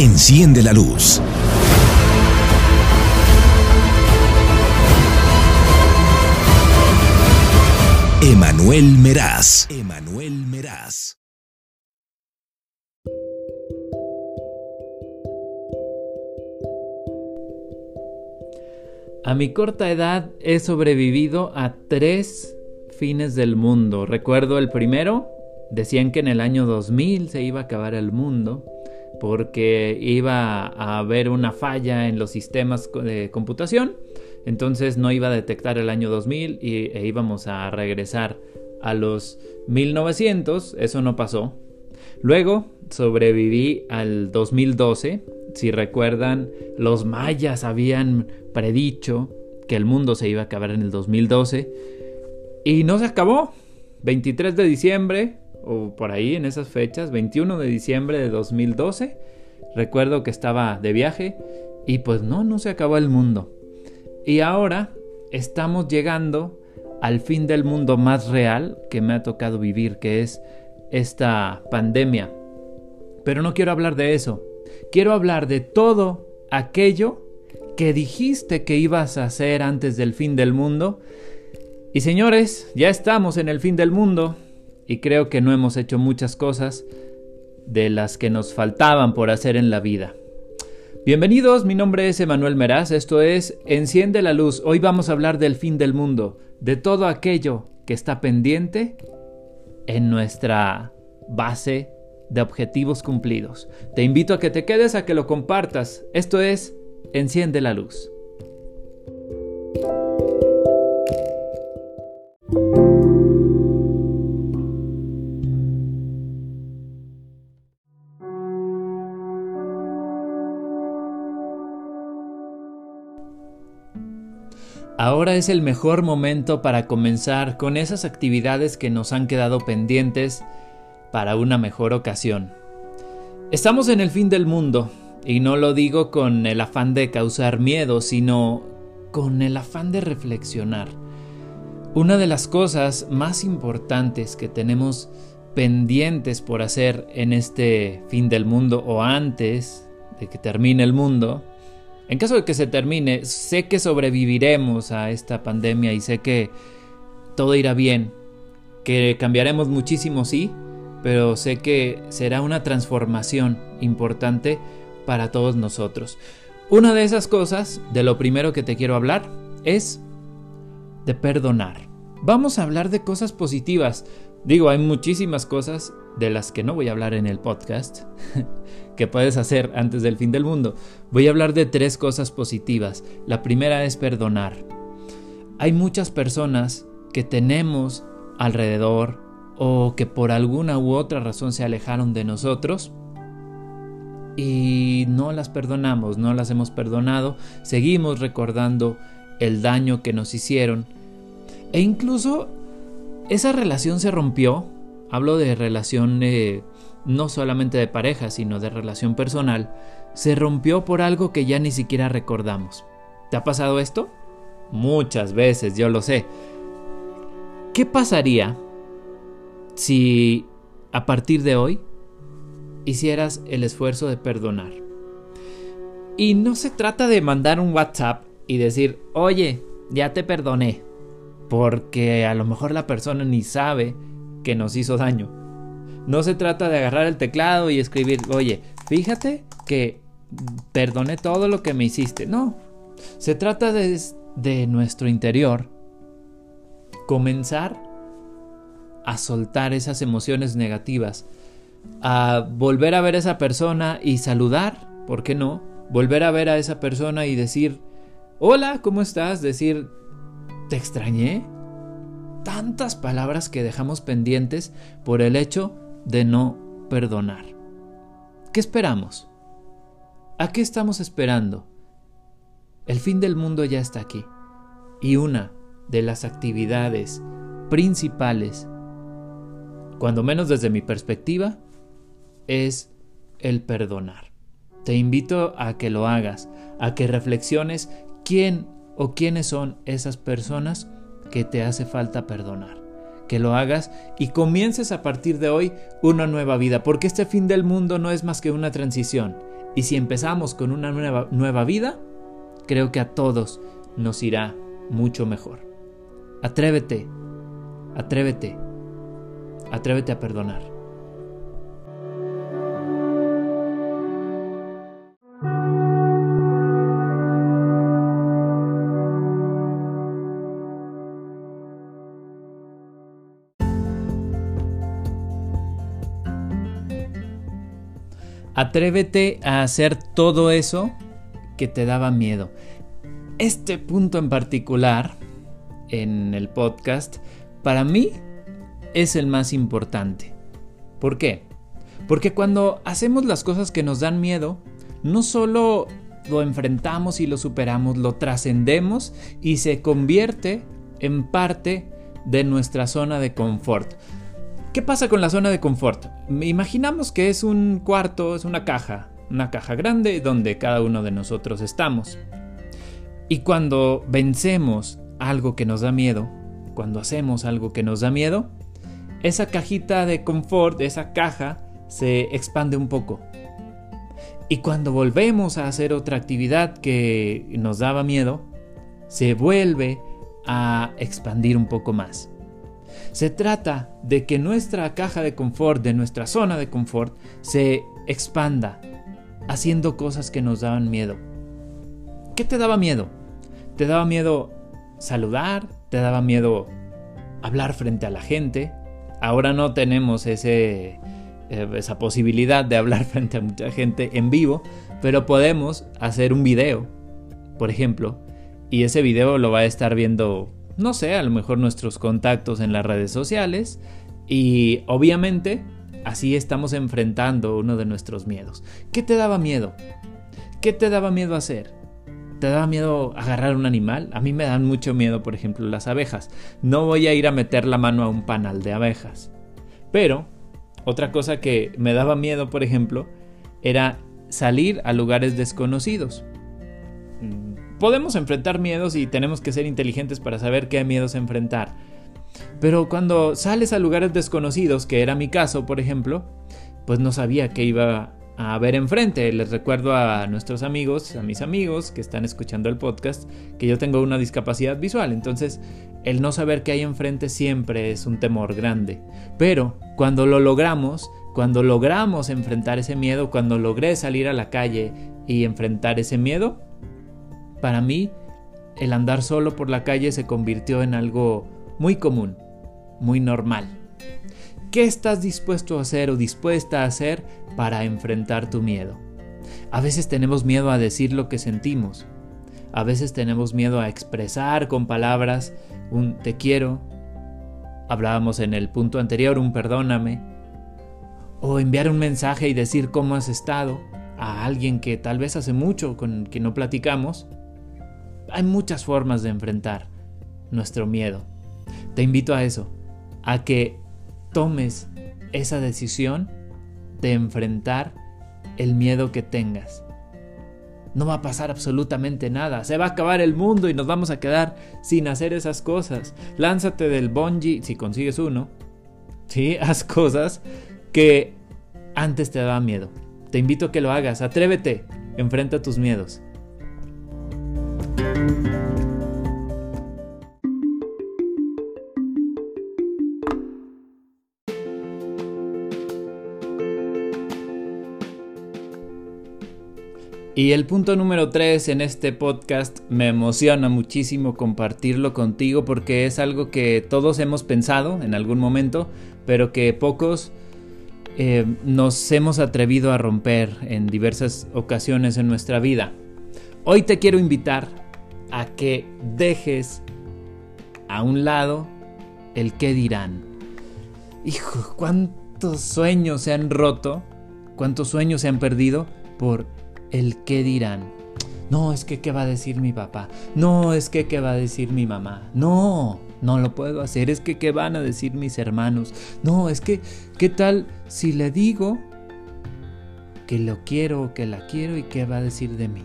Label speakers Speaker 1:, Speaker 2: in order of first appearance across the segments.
Speaker 1: Enciende la luz. Emanuel Meraz. Emanuel Meraz.
Speaker 2: A mi corta edad he sobrevivido a tres fines del mundo. Recuerdo el primero, decían que en el año 2000 se iba a acabar el mundo porque iba a haber una falla en los sistemas de computación, entonces no iba a detectar el año 2000 y, e íbamos a regresar a los 1900, eso no pasó. Luego sobreviví al 2012, si recuerdan, los mayas habían predicho que el mundo se iba a acabar en el 2012 y no se acabó. 23 de diciembre o por ahí en esas fechas, 21 de diciembre de 2012. Recuerdo que estaba de viaje y pues no, no se acabó el mundo. Y ahora estamos llegando al fin del mundo más real que me ha tocado vivir, que es esta pandemia. Pero no quiero hablar de eso. Quiero hablar de todo aquello que dijiste que ibas a hacer antes del fin del mundo. Y señores, ya estamos en el fin del mundo y creo que no hemos hecho muchas cosas de las que nos faltaban por hacer en la vida. Bienvenidos, mi nombre es Emanuel Meraz, esto es Enciende la Luz. Hoy vamos a hablar del fin del mundo, de todo aquello que está pendiente en nuestra base de objetivos cumplidos. Te invito a que te quedes, a que lo compartas. Esto es Enciende la Luz. Ahora es el mejor momento para comenzar con esas actividades que nos han quedado pendientes para una mejor ocasión. Estamos en el fin del mundo, y no lo digo con el afán de causar miedo, sino con el afán de reflexionar. Una de las cosas más importantes que tenemos pendientes por hacer en este fin del mundo o antes de que termine el mundo en caso de que se termine, sé que sobreviviremos a esta pandemia y sé que todo irá bien, que cambiaremos muchísimo, sí, pero sé que será una transformación importante para todos nosotros. Una de esas cosas, de lo primero que te quiero hablar, es de perdonar. Vamos a hablar de cosas positivas. Digo, hay muchísimas cosas de las que no voy a hablar en el podcast, que puedes hacer antes del fin del mundo. Voy a hablar de tres cosas positivas. La primera es perdonar. Hay muchas personas que tenemos alrededor o que por alguna u otra razón se alejaron de nosotros y no las perdonamos, no las hemos perdonado, seguimos recordando el daño que nos hicieron e incluso esa relación se rompió hablo de relación eh, no solamente de pareja, sino de relación personal, se rompió por algo que ya ni siquiera recordamos. ¿Te ha pasado esto? Muchas veces, yo lo sé. ¿Qué pasaría si a partir de hoy hicieras el esfuerzo de perdonar? Y no se trata de mandar un WhatsApp y decir, oye, ya te perdoné, porque a lo mejor la persona ni sabe que nos hizo daño. No se trata de agarrar el teclado y escribir, oye, fíjate que perdoné todo lo que me hiciste. No, se trata de, de nuestro interior comenzar a soltar esas emociones negativas, a volver a ver a esa persona y saludar, ¿por qué no? Volver a ver a esa persona y decir, hola, ¿cómo estás? Decir, ¿te extrañé? Tantas palabras que dejamos pendientes por el hecho de no perdonar. ¿Qué esperamos? ¿A qué estamos esperando? El fin del mundo ya está aquí y una de las actividades principales, cuando menos desde mi perspectiva, es el perdonar. Te invito a que lo hagas, a que reflexiones quién o quiénes son esas personas que te hace falta perdonar. Que lo hagas y comiences a partir de hoy una nueva vida, porque este fin del mundo no es más que una transición. Y si empezamos con una nueva, nueva vida, creo que a todos nos irá mucho mejor. Atrévete, atrévete, atrévete a perdonar. Atrévete a hacer todo eso que te daba miedo. Este punto en particular en el podcast, para mí es el más importante. ¿Por qué? Porque cuando hacemos las cosas que nos dan miedo, no solo lo enfrentamos y lo superamos, lo trascendemos y se convierte en parte de nuestra zona de confort. ¿Qué pasa con la zona de confort? Imaginamos que es un cuarto, es una caja, una caja grande donde cada uno de nosotros estamos. Y cuando vencemos algo que nos da miedo, cuando hacemos algo que nos da miedo, esa cajita de confort, esa caja, se expande un poco. Y cuando volvemos a hacer otra actividad que nos daba miedo, se vuelve a expandir un poco más. Se trata de que nuestra caja de confort, de nuestra zona de confort, se expanda, haciendo cosas que nos daban miedo. ¿Qué te daba miedo? ¿Te daba miedo saludar, te daba miedo hablar frente a la gente. Ahora no tenemos eh, esa posibilidad de hablar frente a mucha gente en vivo, pero podemos hacer un video, por ejemplo, y ese video lo va a estar viendo, no sé, a lo mejor nuestros contactos en las redes sociales y obviamente así estamos enfrentando uno de nuestros miedos. ¿Qué te daba miedo? ¿Qué te daba miedo hacer? ¿Te da miedo agarrar un animal? A mí me dan mucho miedo, por ejemplo, las abejas. No voy a ir a meter la mano a un panal de abejas. Pero, otra cosa que me daba miedo, por ejemplo, era salir a lugares desconocidos. Podemos enfrentar miedos y tenemos que ser inteligentes para saber qué miedos enfrentar. Pero cuando sales a lugares desconocidos, que era mi caso, por ejemplo, pues no sabía qué iba a ver enfrente. Les recuerdo a nuestros amigos, a mis amigos que están escuchando el podcast, que yo tengo una discapacidad visual. Entonces, el no saber qué hay enfrente siempre es un temor grande. Pero cuando lo logramos, cuando logramos enfrentar ese miedo, cuando logré salir a la calle y enfrentar ese miedo, para mí el andar solo por la calle se convirtió en algo muy común, muy normal. ¿Qué estás dispuesto a hacer o dispuesta a hacer para enfrentar tu miedo? A veces tenemos miedo a decir lo que sentimos. A veces tenemos miedo a expresar con palabras un te quiero. Hablábamos en el punto anterior un perdóname. O enviar un mensaje y decir cómo has estado a alguien que tal vez hace mucho con quien no platicamos. Hay muchas formas de enfrentar nuestro miedo. Te invito a eso, a que tomes esa decisión de enfrentar el miedo que tengas. No va a pasar absolutamente nada. Se va a acabar el mundo y nos vamos a quedar sin hacer esas cosas. Lánzate del bungee si consigues uno. Sí, haz cosas que antes te daban miedo. Te invito a que lo hagas. Atrévete. Enfrenta tus miedos. Y el punto número 3 en este podcast me emociona muchísimo compartirlo contigo porque es algo que todos hemos pensado en algún momento, pero que pocos eh, nos hemos atrevido a romper en diversas ocasiones en nuestra vida. Hoy te quiero invitar a que dejes a un lado el qué dirán. Hijo, cuántos sueños se han roto, cuántos sueños se han perdido por el qué dirán. No, es que qué va a decir mi papá. No, es que qué va a decir mi mamá. No, no lo puedo hacer. Es que qué van a decir mis hermanos. No, es que qué tal si le digo que lo quiero o que la quiero y qué va a decir de mí.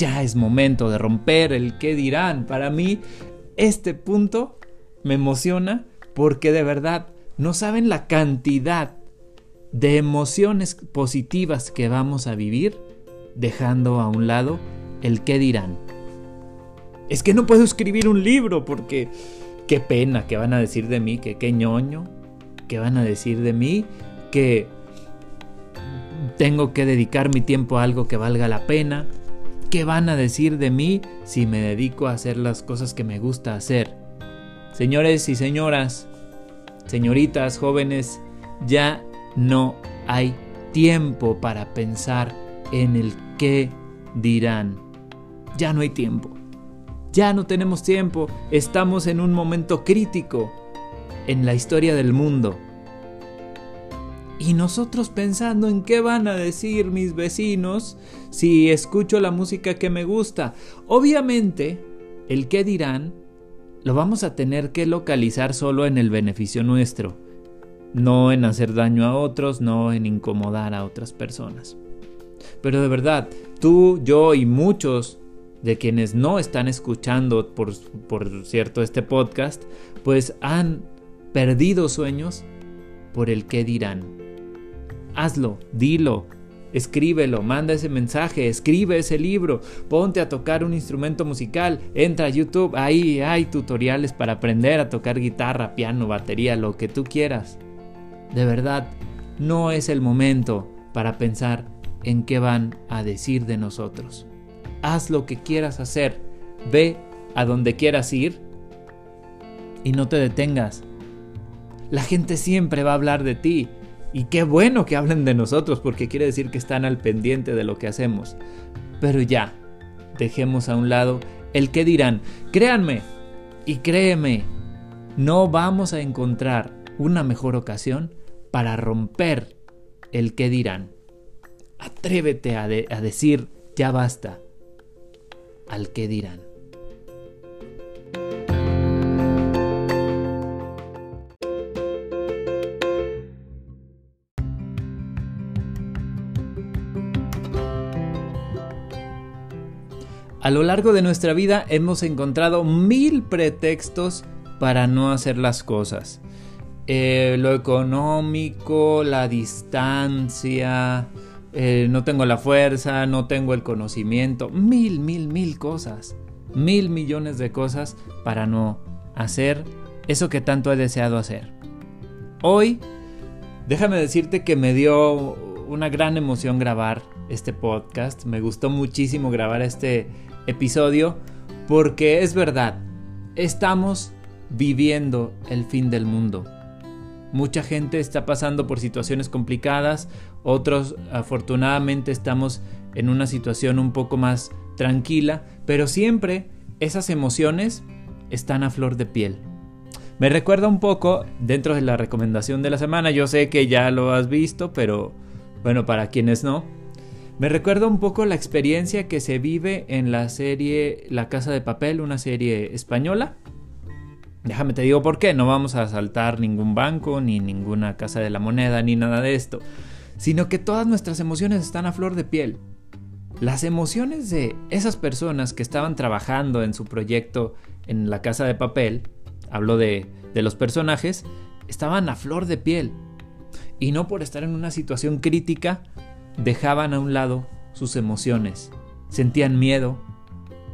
Speaker 2: Ya es momento de romper el qué dirán. Para mí, este punto me emociona porque de verdad no saben la cantidad de emociones positivas que vamos a vivir, dejando a un lado el qué dirán. Es que no puedo escribir un libro porque qué pena que van a decir de mí, que qué ñoño, que van a decir de mí, que tengo que dedicar mi tiempo a algo que valga la pena. ¿Qué van a decir de mí si me dedico a hacer las cosas que me gusta hacer? Señores y señoras, señoritas, jóvenes, ya no hay tiempo para pensar en el qué dirán. Ya no hay tiempo. Ya no tenemos tiempo. Estamos en un momento crítico en la historia del mundo. Y nosotros pensando en qué van a decir mis vecinos si escucho la música que me gusta. Obviamente, el qué dirán lo vamos a tener que localizar solo en el beneficio nuestro no en hacer daño a otros, no en incomodar a otras personas. Pero de verdad, tú, yo y muchos de quienes no están escuchando, por, cierto, este podcast, pues han perdido sueños por el qué dirán. Hazlo, dilo, Escríbelo, manda ese mensaje, escribe ese libro, ponte a tocar un instrumento musical, entra a YouTube, ahí hay tutoriales para aprender a tocar guitarra, piano, batería, lo que tú quieras. De verdad, no es el momento para pensar en qué van a decir de nosotros. Haz lo que quieras hacer, ve a donde quieras ir y no te detengas. La gente siempre va a hablar de ti y qué bueno que hablen de nosotros porque quiere decir que están al pendiente de lo que hacemos. Pero ya, dejemos a un lado el que dirán. Créanme y créeme, no vamos a encontrar una mejor ocasión para romper el que dirán. Atrévete a, decir ya basta al que dirán. A lo largo de nuestra vida hemos encontrado mil pretextos para no hacer las cosas. Eh, lo económico, la distancia, eh, no tengo la fuerza, no tengo el conocimiento, mil, mil, mil cosas, mil millones de cosas para no hacer eso que tanto he deseado hacer. Hoy, déjame decirte que me dio una gran emoción grabar este podcast, me gustó muchísimo grabar este episodio porque es verdad, estamos viviendo el fin del mundo Mucha gente está pasando por situaciones complicadas, otros afortunadamente estamos en una situación un poco más tranquila, pero siempre esas emociones están a flor de piel. Me recuerda un poco, dentro de la recomendación de la semana, yo sé que ya lo has visto, pero bueno, para quienes no, me recuerda un poco la experiencia que se vive en la serie La Casa de Papel, una serie española, Déjame te digo por qué, no vamos a asaltar ningún banco, ni ninguna casa de la moneda, ni nada de esto, sino que todas nuestras emociones están a flor de piel. Las emociones de esas personas que estaban trabajando en su proyecto en la casa de papel, hablo de, de los personajes, estaban a flor de piel. Y no por estar en una situación crítica, dejaban a un lado sus emociones. Sentían miedo,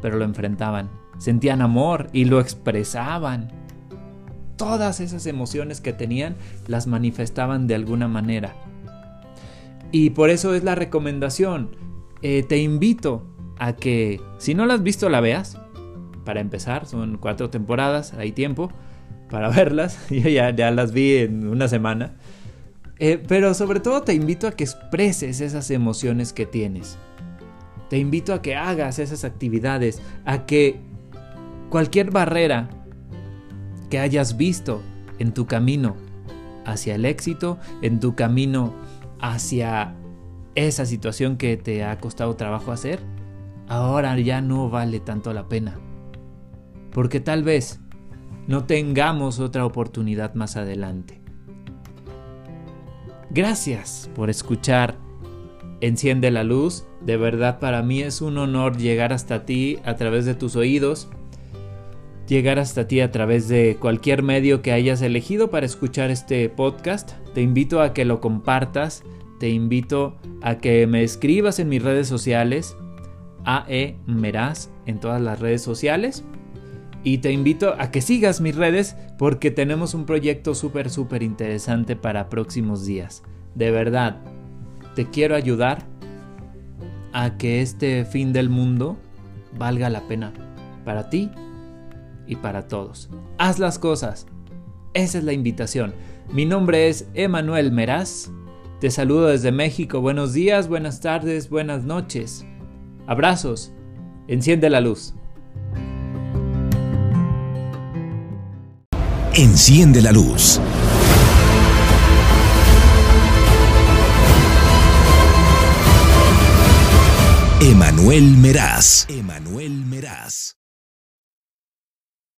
Speaker 2: pero lo enfrentaban sentían amor y lo expresaban. Todas esas emociones que tenían las manifestaban de alguna manera. Y por eso es la recomendación. Eh, te invito a que, si no la has visto, la veas. Para empezar, son cuatro temporadas, hay tiempo para verlas. Yo ya, ya las vi en una semana. Eh, pero sobre todo te invito a que expreses esas emociones que tienes. Te invito a que hagas esas actividades, a que cualquier barrera que hayas visto en tu camino hacia el éxito, en tu camino hacia esa situación que te ha costado trabajo hacer, ahora ya no vale tanto la pena. Porque tal vez no tengamos otra oportunidad más adelante. Gracias por escuchar Enciende la luz. De verdad para mí es un honor llegar hasta ti a través de tus oídos llegar hasta ti a través de cualquier medio que hayas elegido para escuchar este podcast. Te invito a que lo compartas, te invito a que me escribas en mis redes sociales, AE Meraz en todas las redes sociales. Y te invito a que sigas mis redes porque tenemos un proyecto súper, súper interesante para próximos días. De verdad, te quiero ayudar a que este fin del mundo valga la pena para ti y para todos. Haz las cosas. Esa es la invitación. Mi nombre es Emanuel Meraz. Te saludo desde México. Buenos días, buenas tardes, buenas noches. Abrazos. Enciende la luz.
Speaker 1: Enciende la luz. Emanuel Meraz. Emanuel